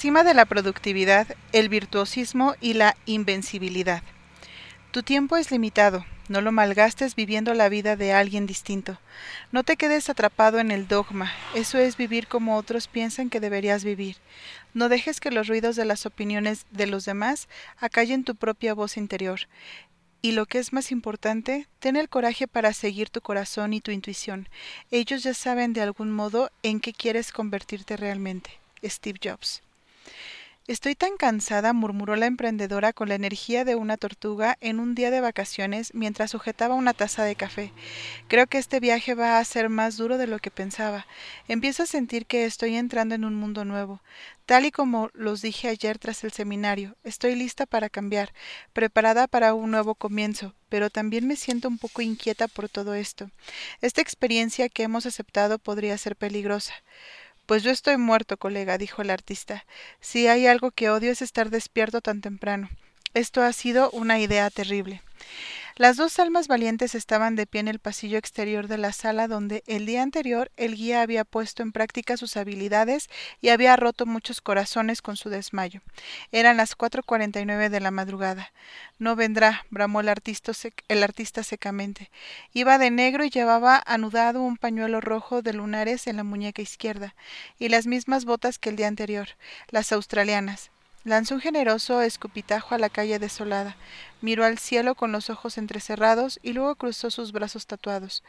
cima de la productividad, el virtuosismo y la invencibilidad. Tu tiempo es limitado, no lo malgastes viviendo la vida de alguien distinto. No te quedes atrapado en el dogma, eso es vivir como otros piensan que deberías vivir. No dejes que los ruidos de las opiniones de los demás acallen tu propia voz interior. Y lo que es más importante, ten el coraje para seguir tu corazón y tu intuición. Ellos ya saben de algún modo en qué quieres convertirte realmente. Steve Jobs. Estoy tan cansada, murmuró la emprendedora con la energía de una tortuga en un día de vacaciones mientras sujetaba una taza de café. Creo que este viaje va a ser más duro de lo que pensaba. Empiezo a sentir que estoy entrando en un mundo nuevo. Tal y como los dije ayer tras el seminario, estoy lista para cambiar, preparada para un nuevo comienzo, pero también me siento un poco inquieta por todo esto. Esta experiencia que hemos aceptado podría ser peligrosa. Pues yo estoy muerto, colega, dijo el artista. Si hay algo que odio es estar despierto tan temprano. Esto ha sido una idea terrible. Las dos almas valientes estaban de pie en el pasillo exterior de la sala donde el día anterior el guía había puesto en práctica sus habilidades y había roto muchos corazones con su desmayo. Eran las cuatro cuarenta y nueve de la madrugada. No vendrá, bramó el artista, el artista secamente. Iba de negro y llevaba anudado un pañuelo rojo de lunares en la muñeca izquierda, y las mismas botas que el día anterior, las australianas. Lanzó un generoso escupitajo a la calle desolada, miró al cielo con los ojos entrecerrados y luego cruzó sus brazos tatuados.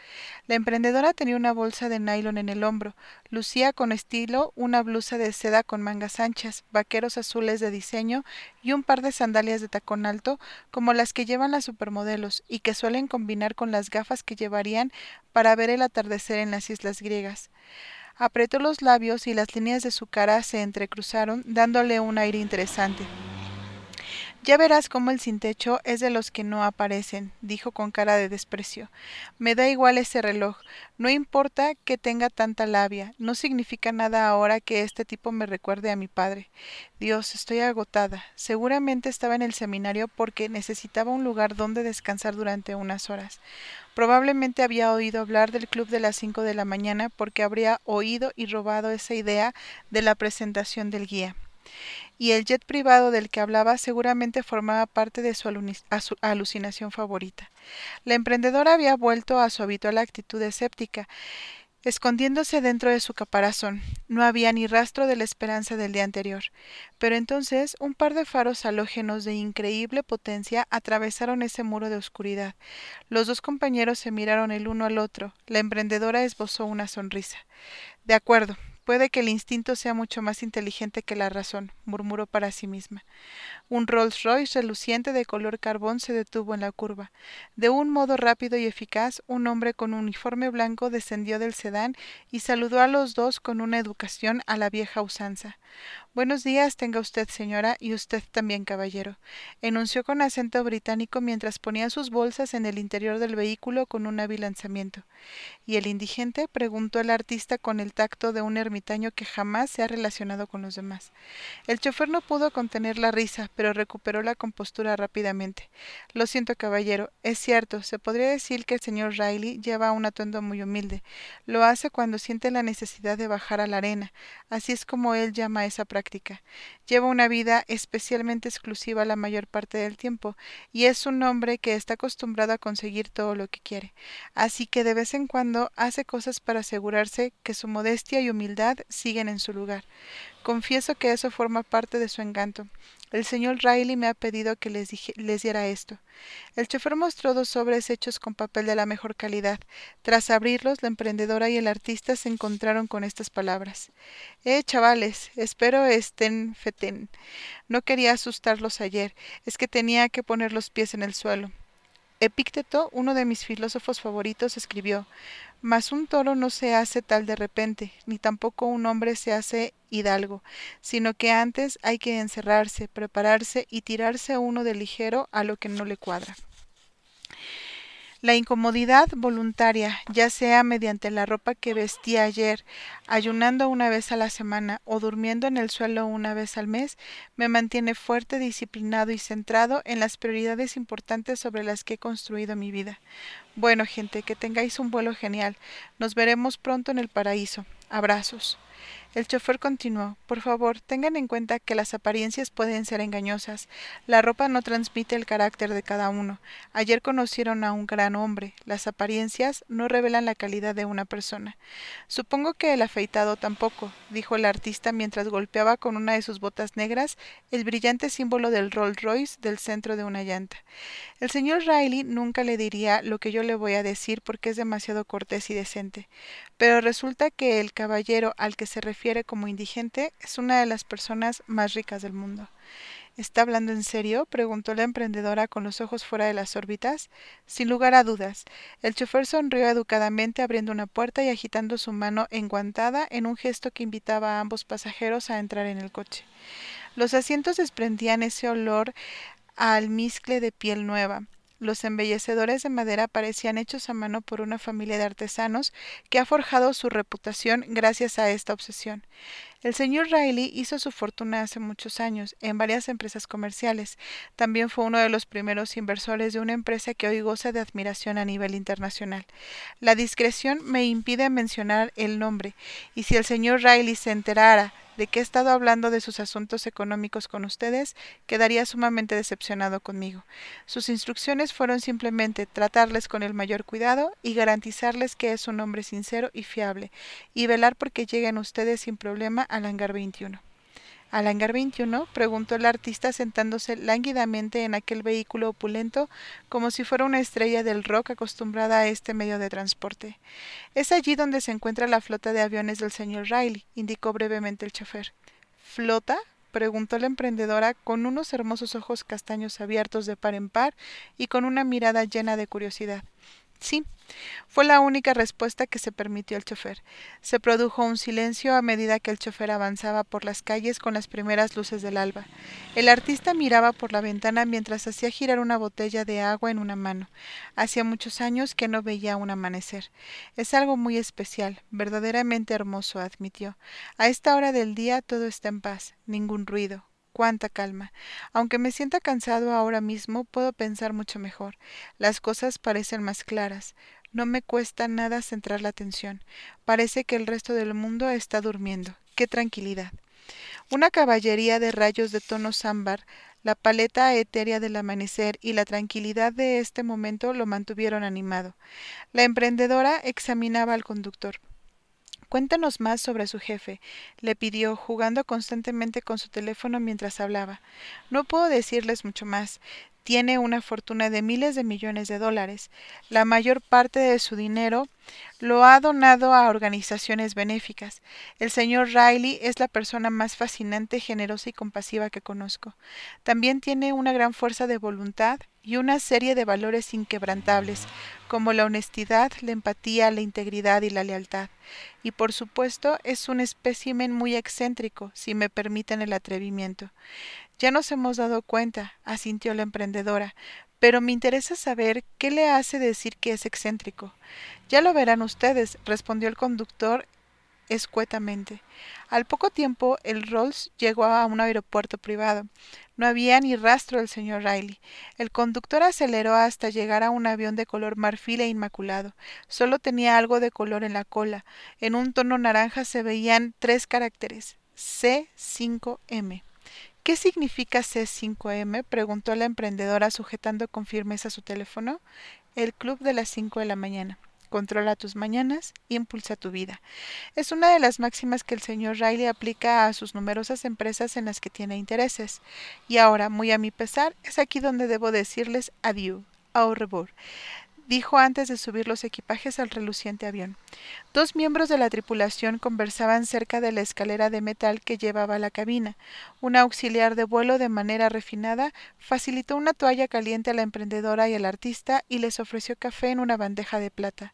La emprendedora tenía una bolsa de nylon en el hombro, lucía con estilo una blusa de seda con mangas anchas, vaqueros azules de diseño y un par de sandalias de tacón alto como las que llevan las supermodelos y que suelen combinar con las gafas que llevarían para ver el atardecer en las islas griegas. Apretó los labios y las líneas de su cara se entrecruzaron, dándole un aire interesante. Ya verás cómo el sin techo es de los que no aparecen, dijo con cara de desprecio. Me da igual ese reloj. No importa que tenga tanta labia. No significa nada ahora que este tipo me recuerde a mi padre. Dios, estoy agotada. Seguramente estaba en el seminario porque necesitaba un lugar donde descansar durante unas horas. Probablemente había oído hablar del club de las cinco de la mañana porque habría oído y robado esa idea de la presentación del guía. Y el jet privado del que hablaba seguramente formaba parte de su, alucinación favorita. La emprendedora había vuelto a su habitual actitud escéptica escondiéndose dentro de su caparazón. No había ni rastro de la esperanza del día anterior. Pero entonces un par de faros halógenos de increíble potencia atravesaron ese muro de oscuridad. Los dos compañeros se miraron el uno al otro. La emprendedora esbozó una sonrisa. De acuerdo, Puede que el instinto sea mucho más inteligente que la razón, murmuró para sí misma. Un Rolls Royce reluciente de color carbón se detuvo en la curva. De un modo rápido y eficaz, un hombre con uniforme blanco descendió del sedán y saludó a los dos con una educación a la vieja usanza. Buenos días tenga usted, señora, y usted también, caballero, enunció con acento británico mientras ponía sus bolsas en el interior del vehículo con un hábil lanzamiento. ¿Y el indigente? preguntó el artista con el tacto de un ermitaño que jamás se ha relacionado con los demás. El chofer no pudo contener la risa, pero recuperó la compostura rápidamente. Lo siento, caballero, es cierto, se podría decir que el señor Riley lleva un atuendo muy humilde. Lo hace cuando siente la necesidad de bajar a la arena. Así es como él llama esa práctica Lleva una vida especialmente exclusiva la mayor parte del tiempo, y es un hombre que está acostumbrado a conseguir todo lo que quiere. Así que de vez en cuando hace cosas para asegurarse que su modestia y humildad siguen en su lugar. Confieso que eso forma parte de su encanto. El señor Riley me ha pedido que les, diera esto. El chofer mostró dos sobres hechos con papel de la mejor calidad. Tras abrirlos, la emprendedora y el artista se encontraron con estas palabras. Eh, chavales, espero estén feten. No quería asustarlos ayer, es que tenía que poner los pies en el suelo. Epícteto, uno de mis filósofos favoritos, escribió Mas un toro no se hace tal de repente, ni tampoco un hombre se hace hidalgo, sino que antes hay que encerrarse, prepararse y tirarse uno de ligero a lo que no le cuadra. La incomodidad voluntaria, ya sea mediante la ropa que vestía ayer, ayunando una vez a la semana o durmiendo en el suelo una vez al mes, me mantiene fuerte, disciplinado y centrado en las prioridades importantes sobre las que he construido mi vida. Bueno, gente, que tengáis un vuelo genial. Nos veremos pronto en el paraíso. Abrazos. El chofer continuó Por favor, tengan en cuenta que las apariencias pueden ser engañosas. La ropa no transmite el carácter de cada uno. Ayer conocieron a un gran hombre. Las apariencias no revelan la calidad de una persona. Supongo que el afeitado tampoco, dijo el artista mientras golpeaba con una de sus botas negras el brillante símbolo del Rolls Royce del centro de una llanta. El señor Riley nunca le diría lo que yo le voy a decir porque es demasiado cortés y decente. Pero resulta que el caballero al que se refiere como indigente es una de las personas más ricas del mundo. ¿Está hablando en serio? preguntó la emprendedora con los ojos fuera de las órbitas. Sin lugar a dudas. El chofer sonrió educadamente abriendo una puerta y agitando su mano enguantada en un gesto que invitaba a ambos pasajeros a entrar en el coche. Los asientos desprendían ese olor a almizcle de piel nueva. Los embellecedores de madera parecían hechos a mano por una familia de artesanos que ha forjado su reputación gracias a esta obsesión. El señor Riley hizo su fortuna hace muchos años en varias empresas comerciales. También fue uno de los primeros inversores de una empresa que hoy goza de admiración a nivel internacional. La discreción me impide mencionar el nombre, y si el señor Riley se enterara de que he estado hablando de sus asuntos económicos con ustedes, quedaría sumamente decepcionado conmigo. Sus instrucciones fueron simplemente tratarles con el mayor cuidado y garantizarles que es un hombre sincero y fiable, y velar porque lleguen ustedes sin problema al hangar 21. ¿Al hangar 21? preguntó el artista sentándose lánguidamente en aquel vehículo opulento como si fuera una estrella del rock acostumbrada a este medio de transporte. Es allí donde se encuentra la flota de aviones del señor Riley, indicó brevemente el chofer. ¿Flota? preguntó la emprendedora con unos hermosos ojos castaños abiertos de par en par y con una mirada llena de curiosidad. Sí, fue la única respuesta que se permitió al chofer. Se produjo un silencio a medida que el chofer avanzaba por las calles con las primeras luces del alba. El artista miraba por la ventana mientras hacía girar una botella de agua en una mano. Hacía muchos años que no veía un amanecer. Es algo muy especial, verdaderamente hermoso, admitió. A esta hora del día todo está en paz, ningún ruido, cuánta calma. Aunque me sienta cansado ahora mismo, puedo pensar mucho mejor. Las cosas parecen más claras. No me cuesta nada centrar la atención. Parece que el resto del mundo está durmiendo. ¡Qué tranquilidad! Una caballería de rayos de tono ámbar, la paleta etérea del amanecer y la tranquilidad de este momento lo mantuvieron animado. La emprendedora examinaba al conductor. Cuéntanos más sobre su jefe, le pidió, jugando constantemente con su teléfono mientras hablaba. No puedo decirles mucho más. Tiene una fortuna de miles de millones de dólares. La mayor parte de su dinero lo ha donado a organizaciones benéficas. El señor Riley es la persona más fascinante, generosa y compasiva que conozco. También tiene una gran fuerza de voluntad y una serie de valores inquebrantables, como la honestidad, la empatía, la integridad y la lealtad. Y por supuesto es un espécimen muy excéntrico, si me permiten el atrevimiento. Ya nos hemos dado cuenta, asintió la emprendedora, pero me interesa saber qué le hace decir que es excéntrico. Ya lo verán ustedes, respondió el conductor escuetamente. Al poco tiempo el Rolls llegó a un aeropuerto privado. No había ni rastro del señor Riley. El conductor aceleró hasta llegar a un avión de color marfil e inmaculado. Solo tenía algo de color en la cola. En un tono naranja se veían tres caracteres C5M. ¿Qué significa C5M? preguntó la emprendedora sujetando con firmeza su teléfono. El club de las cinco de la mañana. Controla tus mañanas, impulsa tu vida. Es una de las máximas que el señor Riley aplica a sus numerosas empresas en las que tiene intereses. Y ahora, muy a mi pesar, es aquí donde debo decirles adiós, au revoir dijo antes de subir los equipajes al reluciente avión. Dos miembros de la tripulación conversaban cerca de la escalera de metal que llevaba a la cabina. Un auxiliar de vuelo de manera refinada facilitó una toalla caliente a la emprendedora y al artista y les ofreció café en una bandeja de plata.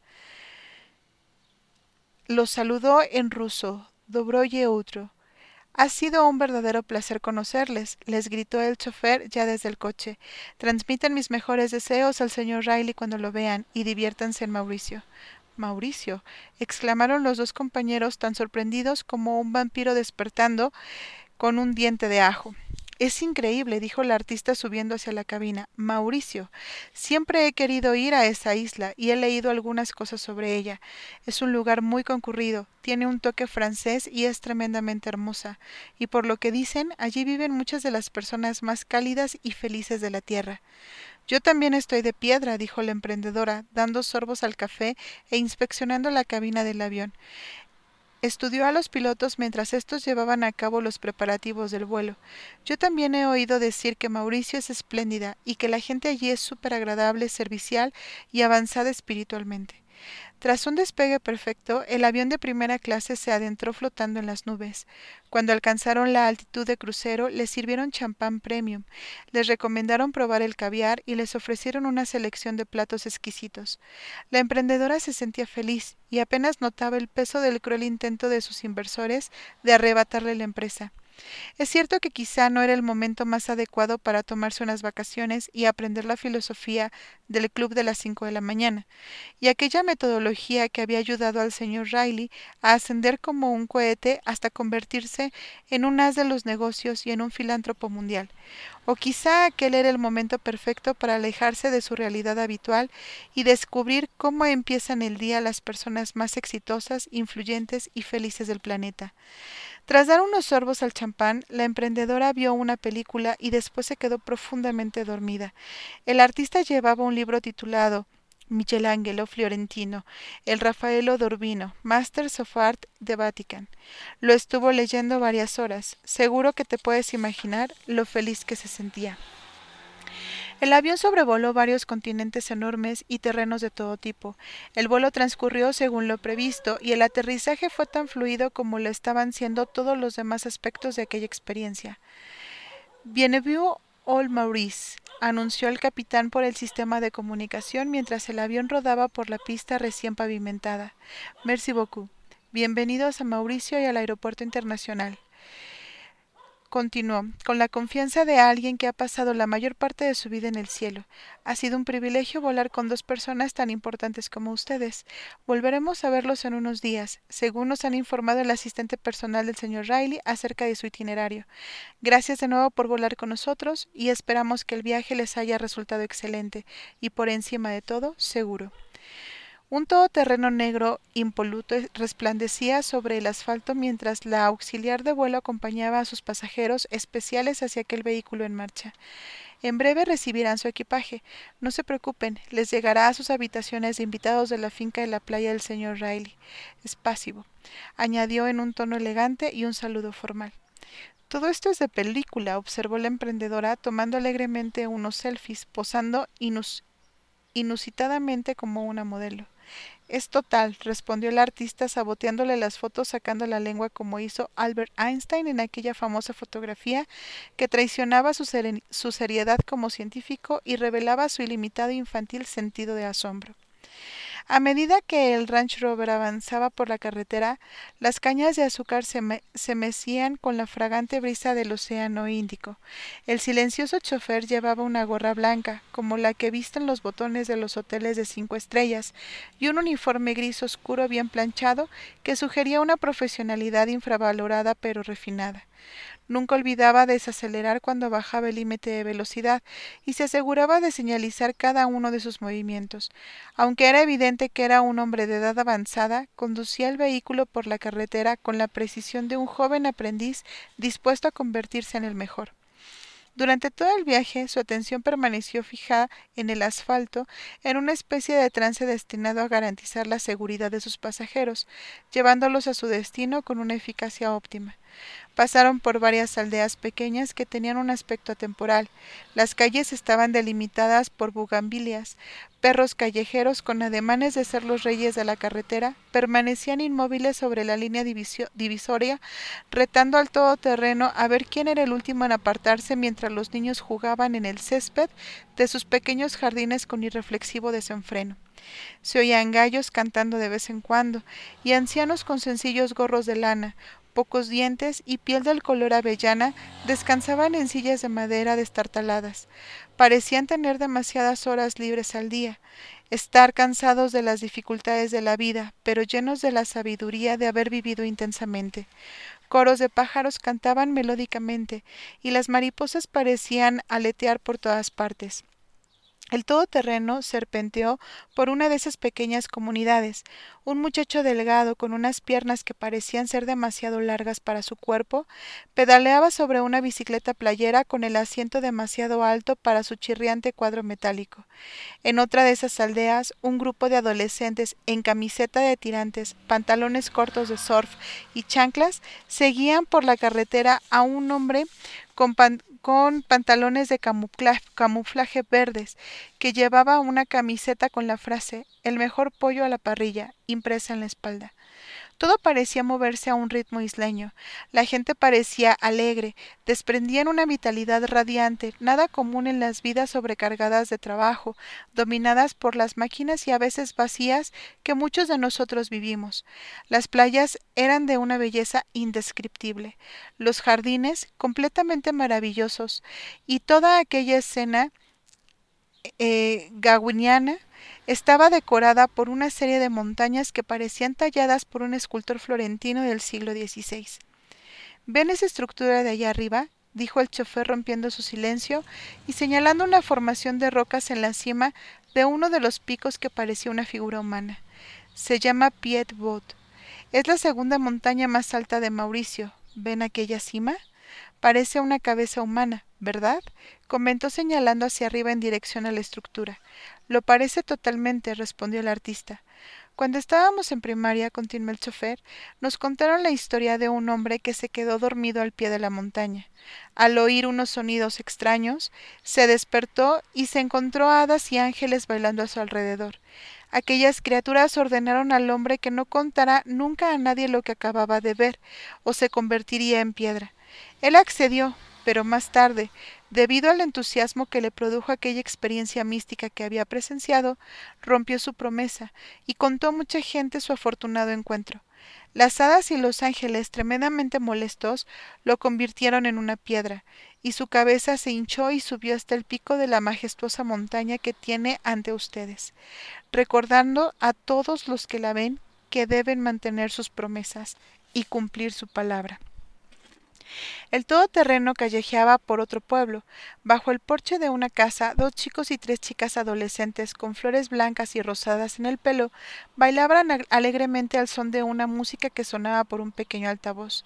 Los saludó en ruso, dobroye otro. Ha sido un verdadero placer conocerles, les gritó el chofer ya desde el coche. Transmiten mis mejores deseos al señor Riley cuando lo vean y diviértanse en Mauricio. Mauricio. exclamaron los dos compañeros tan sorprendidos como un vampiro despertando con un diente de ajo. Es increíble, dijo la artista subiendo hacia la cabina. Mauricio, siempre he querido ir a esa isla y he leído algunas cosas sobre ella. Es un lugar muy concurrido, tiene un toque francés y es tremendamente hermosa. Y por lo que dicen, allí viven muchas de las personas más cálidas y felices de la tierra. Yo también estoy de piedra, dijo la emprendedora, dando sorbos al café e inspeccionando la cabina del avión. Estudió a los pilotos mientras estos llevaban a cabo los preparativos del vuelo. Yo también he oído decir que Mauricio es espléndida y que la gente allí es súper agradable, servicial y avanzada espiritualmente. Tras un despegue perfecto, el avión de primera clase se adentró flotando en las nubes. Cuando alcanzaron la altitud de crucero, les sirvieron champán premium, les recomendaron probar el caviar y les ofrecieron una selección de platos exquisitos. La emprendedora se sentía feliz y apenas notaba el peso del cruel intento de sus inversores de arrebatarle la empresa. Es cierto que quizá no era el momento más adecuado para tomarse unas vacaciones y aprender la filosofía del club de las cinco de la mañana, y aquella metodología que había ayudado al señor Riley a ascender como un cohete hasta convertirse en un as de los negocios y en un filántropo mundial. O quizá aquel era el momento perfecto para alejarse de su realidad habitual y descubrir cómo empiezan el día las personas más exitosas, influyentes y felices del planeta. Tras dar unos sorbos al champán, la emprendedora vio una película y después se quedó profundamente dormida. El artista llevaba un libro titulado Michelangelo Fiorentino, el Rafaelo d'Urbino, Masters of Art de Vatican. Lo estuvo leyendo varias horas. Seguro que te puedes imaginar lo feliz que se sentía. El avión sobrevoló varios continentes enormes y terrenos de todo tipo. El vuelo transcurrió según lo previsto y el aterrizaje fue tan fluido como lo estaban siendo todos los demás aspectos de aquella experiencia. Bienvenue All Maurice, anunció el capitán por el sistema de comunicación mientras el avión rodaba por la pista recién pavimentada. Merci beaucoup. Bienvenidos a Mauricio y al Aeropuerto Internacional. Continuó, con la confianza de alguien que ha pasado la mayor parte de su vida en el cielo. Ha sido un privilegio volar con dos personas tan importantes como ustedes. Volveremos a verlos en unos días, según nos han informado el asistente personal del señor Riley acerca de su itinerario. Gracias de nuevo por volar con nosotros y esperamos que el viaje les haya resultado excelente y por encima de todo, seguro. Un todoterreno negro impoluto resplandecía sobre el asfalto mientras la auxiliar de vuelo acompañaba a sus pasajeros especiales hacia aquel vehículo en marcha. En breve recibirán su equipaje. No se preocupen, les llegará a sus habitaciones de invitados de la finca de la playa del señor Riley. Es pasivo, añadió en un tono elegante y un saludo formal. Todo esto es de película, observó la emprendedora, tomando alegremente unos selfies, posando inusitadamente como una modelo. Es total, respondió el artista saboteándole las fotos sacando la lengua como hizo Albert Einstein en aquella famosa fotografía que traicionaba su, su seriedad como científico y revelaba su ilimitado infantil sentido de asombro. A medida que el Ranch Rover avanzaba por la carretera, las cañas de azúcar se, mecían con la fragante brisa del océano Índico. El silencioso chofer llevaba una gorra blanca, como la que visten los botones de los hoteles de cinco estrellas, y un uniforme gris oscuro bien planchado que sugería una profesionalidad infravalorada pero refinada. Nunca olvidaba desacelerar cuando bajaba el límite de velocidad y se aseguraba de señalizar cada uno de sus movimientos. Aunque era evidente que era un hombre de edad avanzada, conducía el vehículo por la carretera con la precisión de un joven aprendiz dispuesto a convertirse en el mejor. Durante todo el viaje su atención permaneció fijada en el asfalto, en una especie de trance destinado a garantizar la seguridad de sus pasajeros, llevándolos a su destino con una eficacia óptima. Pasaron por varias aldeas pequeñas que tenían un aspecto atemporal. Las calles estaban delimitadas por bugambilias. Perros callejeros, con ademanes de ser los reyes de la carretera, permanecían inmóviles sobre la línea divisoria, retando al todoterreno a ver quién era el último en apartarse mientras los niños jugaban en el césped de sus pequeños jardines con irreflexivo desenfreno. Se oían gallos cantando de vez en cuando, y ancianos con sencillos gorros de lana, pocos dientes y piel del color avellana descansaban en sillas de madera destartaladas. Parecían tener demasiadas horas libres al día, estar cansados de las dificultades de la vida, pero llenos de la sabiduría de haber vivido intensamente. Coros de pájaros cantaban melódicamente, y las mariposas parecían aletear por todas partes. El todoterreno serpenteó por una de esas pequeñas comunidades. Un muchacho delgado, con unas piernas que parecían ser demasiado largas para su cuerpo, pedaleaba sobre una bicicleta playera con el asiento demasiado alto para su chirriante cuadro metálico. En otra de esas aldeas, un grupo de adolescentes en camiseta de tirantes, pantalones cortos de surf y chanclas seguían por la carretera a un hombre con, con pantalones de camuflaje, verdes, que llevaba una camiseta con la frase El mejor pollo a la parrilla impresa en la espalda. Todo parecía moverse a un ritmo isleño. La gente parecía alegre, desprendían una vitalidad radiante, nada común en las vidas sobrecargadas de trabajo, dominadas por las máquinas y a veces vacías que muchos de nosotros vivimos. Las playas eran de una belleza indescriptible, los jardines completamente maravillosos, y toda aquella escena eh, estaba decorada por una serie de montañas que parecían talladas por un escultor florentino del siglo XVI. ¿Ven esa estructura de allá arriba? dijo el chofer rompiendo su silencio y señalando una formación de rocas en la cima de uno de los picos que parecía una figura humana. Se llama Piet Bot. Es la segunda montaña más alta de Mauricio. ¿Ven aquella cima? Parece una cabeza humana, ¿verdad? comentó señalando hacia arriba en dirección a la estructura. Lo parece totalmente, respondió el artista. Cuando estábamos en primaria, continuó el chofer, nos contaron la historia de un hombre que se quedó dormido al pie de la montaña. Al oír unos sonidos extraños, se despertó y se encontró hadas y ángeles bailando a su alrededor. Aquellas criaturas ordenaron al hombre que no contara nunca a nadie lo que acababa de ver, o se convertiría en piedra. Él accedió, pero más tarde, debido al entusiasmo que le produjo aquella experiencia mística que había presenciado, rompió su promesa y contó a mucha gente su afortunado encuentro. Las hadas y los ángeles, tremendamente molestos, lo convirtieron en una piedra, y su cabeza se hinchó y subió hasta el pico de la majestuosa montaña que tiene ante ustedes, recordando a todos los que la ven que deben mantener sus promesas y cumplir su palabra. El todoterreno callejeaba por otro pueblo. Bajo el porche de una casa, dos chicos y tres chicas adolescentes con flores blancas y rosadas en el pelo bailaban alegremente al son de una música que sonaba por un pequeño altavoz.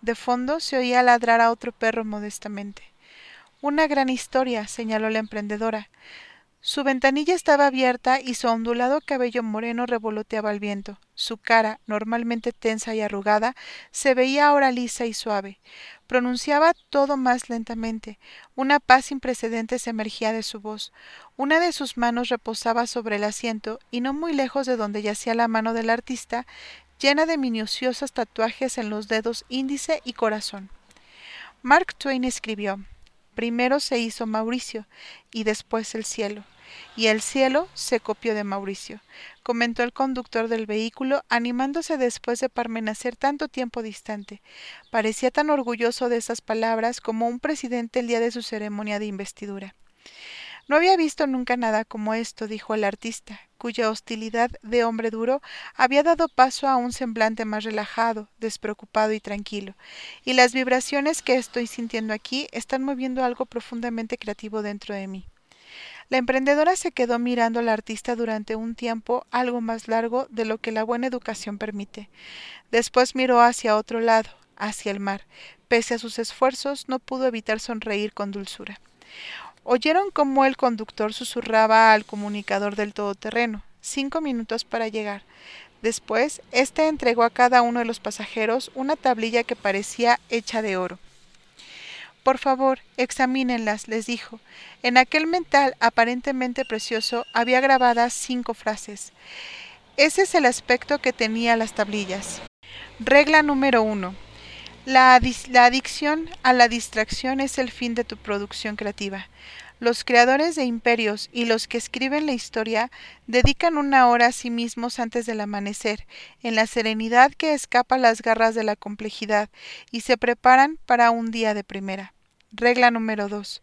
De fondo se oía ladrar a otro perro modestamente. Una gran historia, señaló la emprendedora. Su ventanilla estaba abierta y su ondulado cabello moreno revoloteaba al viento. Su cara, normalmente tensa y arrugada, se veía ahora lisa y suave. Pronunciaba todo más lentamente. Una paz sin precedentes emergía de su voz. Una de sus manos reposaba sobre el asiento y no muy lejos de donde yacía la mano del artista, llena de minuciosos tatuajes en los dedos índice y corazón. Mark Twain escribió Primero se hizo Mauricio y después el cielo. Y el cielo se copió de Mauricio, comentó el conductor del vehículo, animándose después de permanecer tanto tiempo distante. Parecía tan orgulloso de esas palabras como un presidente el día de su ceremonia de investidura. No había visto nunca nada como esto, dijo el artista, cuya hostilidad de hombre duro había dado paso a un semblante más relajado, despreocupado y tranquilo, y las vibraciones que estoy sintiendo aquí están moviendo algo profundamente creativo dentro de mí. La emprendedora se quedó mirando al artista durante un tiempo algo más largo de lo que la buena educación permite. Después miró hacia otro lado, hacia el mar. Pese a sus esfuerzos, no pudo evitar sonreír con dulzura. Oyeron cómo el conductor susurraba al comunicador del todoterreno. Cinco minutos para llegar. Después, éste entregó a cada uno de los pasajeros una tablilla que parecía hecha de oro. Por favor, examínenlas, les dijo. En aquel metal aparentemente precioso había grabadas cinco frases. Ese es el aspecto que tenía las tablillas. Regla número uno. La, adicción a la distracción es el fin de tu producción creativa. Los creadores de imperios y los que escriben la historia dedican una hora a sí mismos antes del amanecer, en la serenidad que escapa las garras de la complejidad, y se preparan para un día de primera. Regla número 2.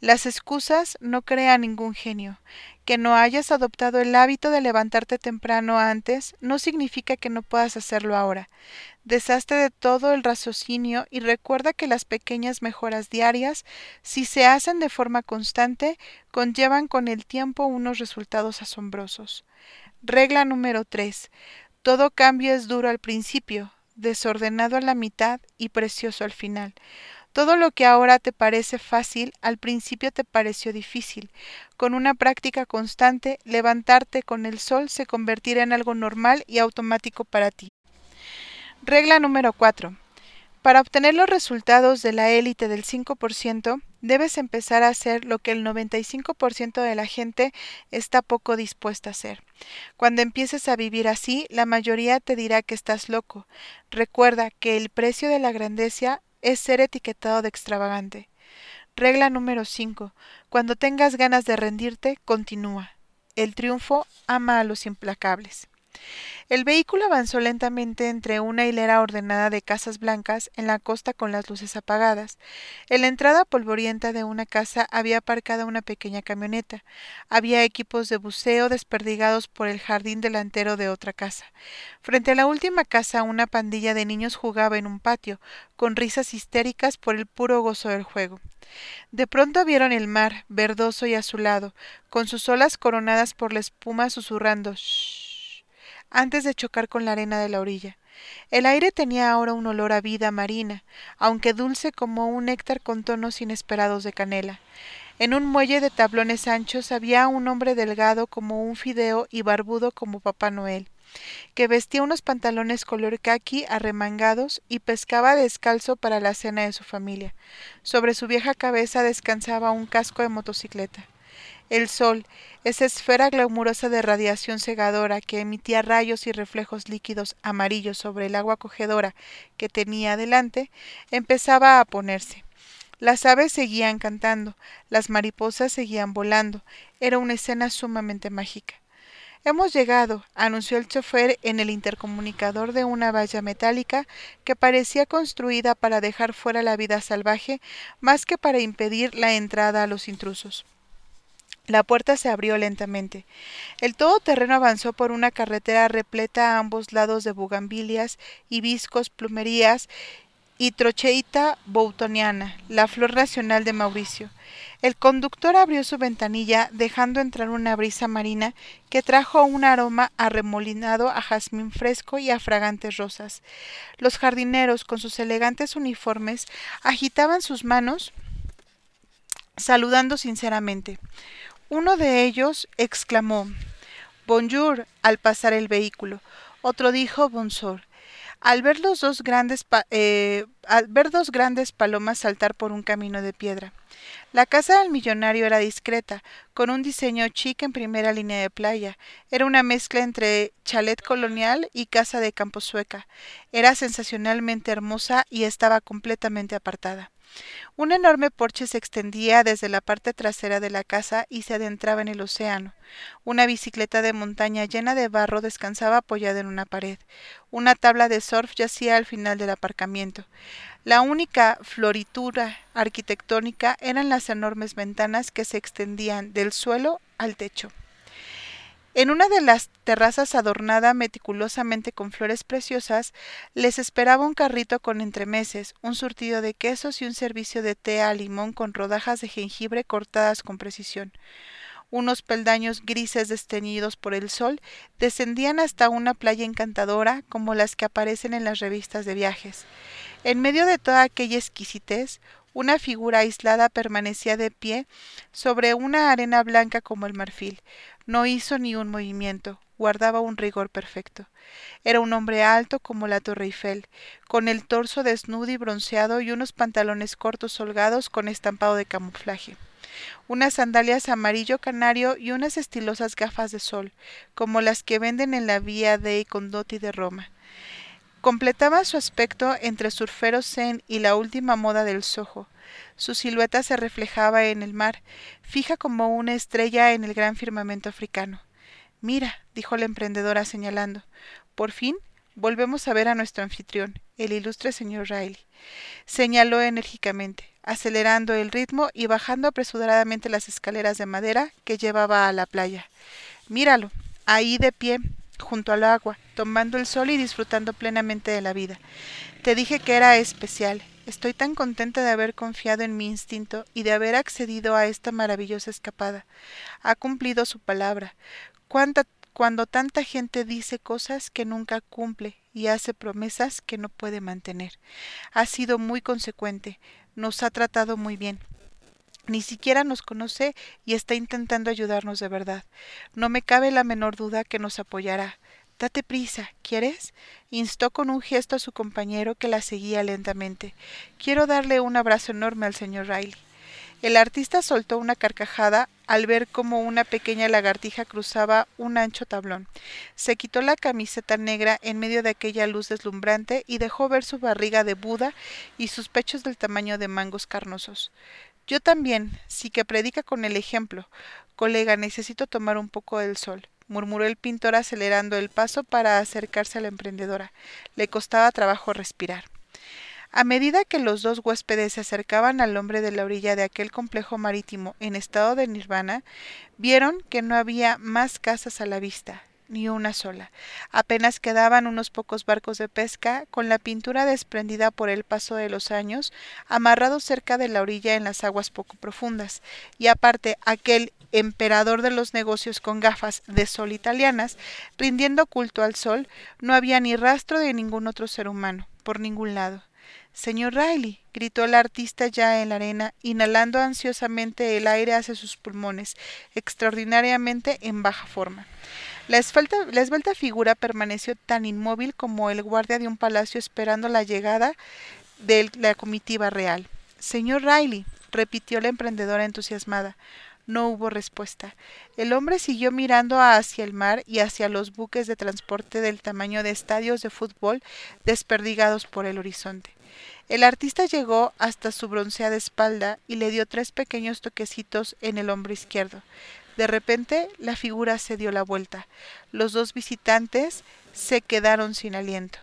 Las excusas no crean ningún genio. Que no hayas adoptado el hábito de levantarte temprano antes no significa que no puedas hacerlo ahora. Deshazte de todo el raciocinio y recuerda que las pequeñas mejoras diarias, si se hacen de forma constante, conllevan con el tiempo unos resultados asombrosos. Regla número 3. Todo cambio es duro al principio, desordenado a la mitad y precioso al final. Todo lo que ahora te parece fácil, al principio te pareció difícil. Con una práctica constante, levantarte con el sol se convertirá en algo normal y automático para ti. Regla número 4. Para obtener los resultados de la élite del 5%, debes empezar a hacer lo que el 95% de la gente está poco dispuesta a hacer. Cuando empieces a vivir así, la mayoría te dirá que estás loco. Recuerda que el precio de la grandeza es ser etiquetado de extravagante. Regla número 5. Cuando tengas ganas de rendirte, continúa. El triunfo ama a los implacables. El vehículo avanzó lentamente entre una hilera ordenada de casas blancas en la costa con las luces apagadas. En la entrada polvorienta de una casa había aparcada una pequeña camioneta. Había equipos de buceo desperdigados por el jardín delantero de otra casa. Frente a la última casa una pandilla de niños jugaba en un patio, con risas histéricas por el puro gozo del juego. De pronto vieron el mar, verdoso y azulado, con sus olas coronadas por la espuma susurrando antes de chocar con la arena de la orilla. El aire tenía ahora un olor a vida marina, aunque dulce como un néctar con tonos inesperados de canela. En un muelle de tablones anchos había un hombre delgado como un fideo y barbudo como Papá Noel, que vestía unos pantalones color caqui arremangados y pescaba descalzo para la cena de su familia. Sobre su vieja cabeza descansaba un casco de motocicleta. El sol, esa esfera glamurosa de radiación cegadora que emitía rayos y reflejos líquidos amarillos sobre el agua acogedora que tenía delante, empezaba a ponerse. Las aves seguían cantando, las mariposas seguían volando. Era una escena sumamente mágica. Hemos llegado, anunció el chofer en el intercomunicador de una valla metálica que parecía construida para dejar fuera la vida salvaje más que para impedir la entrada a los intrusos. La puerta se abrió lentamente. El todoterreno avanzó por una carretera repleta a ambos lados de bugambilias, hibiscos, plumerías y trocheita boutoniana, la flor nacional de Mauricio. El conductor abrió su ventanilla, dejando entrar una brisa marina que trajo un aroma arremolinado a jazmín fresco y a fragantes rosas. Los jardineros, con sus elegantes uniformes, agitaban sus manos, saludando sinceramente. Uno de ellos exclamó Bonjour al pasar el vehículo. Otro dijo Bonsoir. Al ver, los dos grandes eh, al ver dos grandes palomas saltar por un camino de piedra. La casa del millonario era discreta, con un diseño chic en primera línea de playa. Era una mezcla entre chalet colonial y casa de campo sueca. Era sensacionalmente hermosa y estaba completamente apartada. Un enorme porche se extendía desde la parte trasera de la casa y se adentraba en el océano. Una bicicleta de montaña llena de barro descansaba apoyada en una pared. Una tabla de surf yacía al final del aparcamiento. La única floritura arquitectónica eran las enormes ventanas que se extendían del suelo al techo. En una de las terrazas adornada meticulosamente con flores preciosas, les esperaba un carrito con entremeses, un surtido de quesos y un servicio de té a limón con rodajas de jengibre cortadas con precisión. Unos peldaños grises desteñidos por el sol descendían hasta una playa encantadora como las que aparecen en las revistas de viajes. En medio de toda aquella exquisitez, una figura aislada permanecía de pie sobre una arena blanca como el marfil. No hizo ni un movimiento, guardaba un rigor perfecto. Era un hombre alto como la Torre Eiffel, con el torso desnudo y bronceado y unos pantalones cortos holgados con estampado de camuflaje unas sandalias amarillo canario y unas estilosas gafas de sol, como las que venden en la vía dei Condotti de Roma. Completaba su aspecto entre surfero zen y la última moda del sojo. Su silueta se reflejaba en el mar, fija como una estrella en el gran firmamento africano. Mira, dijo la emprendedora señalando. Por fin volvemos a ver a nuestro anfitrión, el ilustre señor Riley. Señaló enérgicamente. acelerando el ritmo y bajando apresuradamente las escaleras de madera que llevaba a la playa. Míralo, ahí de pie, junto al agua, tomando el sol y disfrutando plenamente de la vida. Te dije que era especial. Estoy tan contenta de haber confiado en mi instinto y de haber accedido a esta maravillosa escapada. Ha cumplido su palabra. Cuánta, cuando tanta gente dice cosas que nunca cumple y hace promesas que no puede mantener. Ha sido muy consecuente, nos ha tratado muy bien. Ni siquiera nos conoce y está intentando ayudarnos de verdad. No me cabe la menor duda que nos apoyará. Date prisa, ¿quieres? instó con un gesto a su compañero que la seguía lentamente. Quiero darle un abrazo enorme al señor Riley. El artista soltó una carcajada al ver cómo una pequeña lagartija cruzaba un ancho tablón. Se quitó la camiseta negra en medio de aquella luz deslumbrante y dejó ver su barriga de Buda y sus pechos del tamaño de mangos carnosos. Yo también, sí que predica con el ejemplo. Colega, necesito tomar un poco del sol murmuró el pintor acelerando el paso para acercarse a la emprendedora. Le costaba trabajo respirar. A medida que los dos huéspedes se acercaban al hombre de la orilla de aquel complejo marítimo en estado de nirvana, vieron que no había más casas a la vista, ni una sola. Apenas quedaban unos pocos barcos de pesca, con la pintura desprendida por el paso de los años, amarrados cerca de la orilla en las aguas poco profundas, y aparte aquel emperador de los negocios con gafas de sol italianas, rindiendo culto al sol, no había ni rastro de ningún otro ser humano, por ningún lado. Señor Riley, gritó el artista ya en la arena, inhalando ansiosamente el aire hacia sus pulmones, extraordinariamente en baja forma. La esbelta, la esbelta figura permaneció tan inmóvil como el guardia de un palacio esperando la llegada de la comitiva real. Señor Riley, repitió la emprendedora entusiasmada. No hubo respuesta. El hombre siguió mirando hacia el mar y hacia los buques de transporte del tamaño de estadios de fútbol desperdigados por el horizonte. El artista llegó hasta su bronceada espalda y le dio tres pequeños toquecitos en el hombro izquierdo. De repente la figura se dio la vuelta. Los dos visitantes se quedaron sin aliento.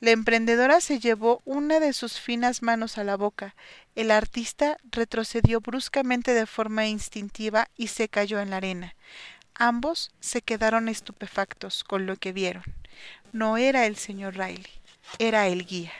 La emprendedora se llevó una de sus finas manos a la boca. El artista retrocedió bruscamente de forma instintiva y se cayó en la arena. Ambos se quedaron estupefactos con lo que vieron. No era el señor Riley, era el guía.